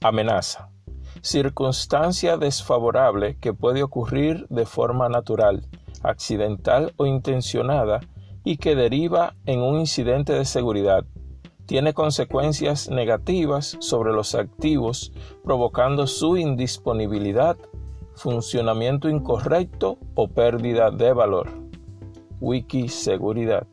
Amenaza. Circunstancia desfavorable que puede ocurrir de forma natural, accidental o intencionada y que deriva en un incidente de seguridad. Tiene consecuencias negativas sobre los activos, provocando su indisponibilidad, funcionamiento incorrecto o pérdida de valor. WikiSeguridad.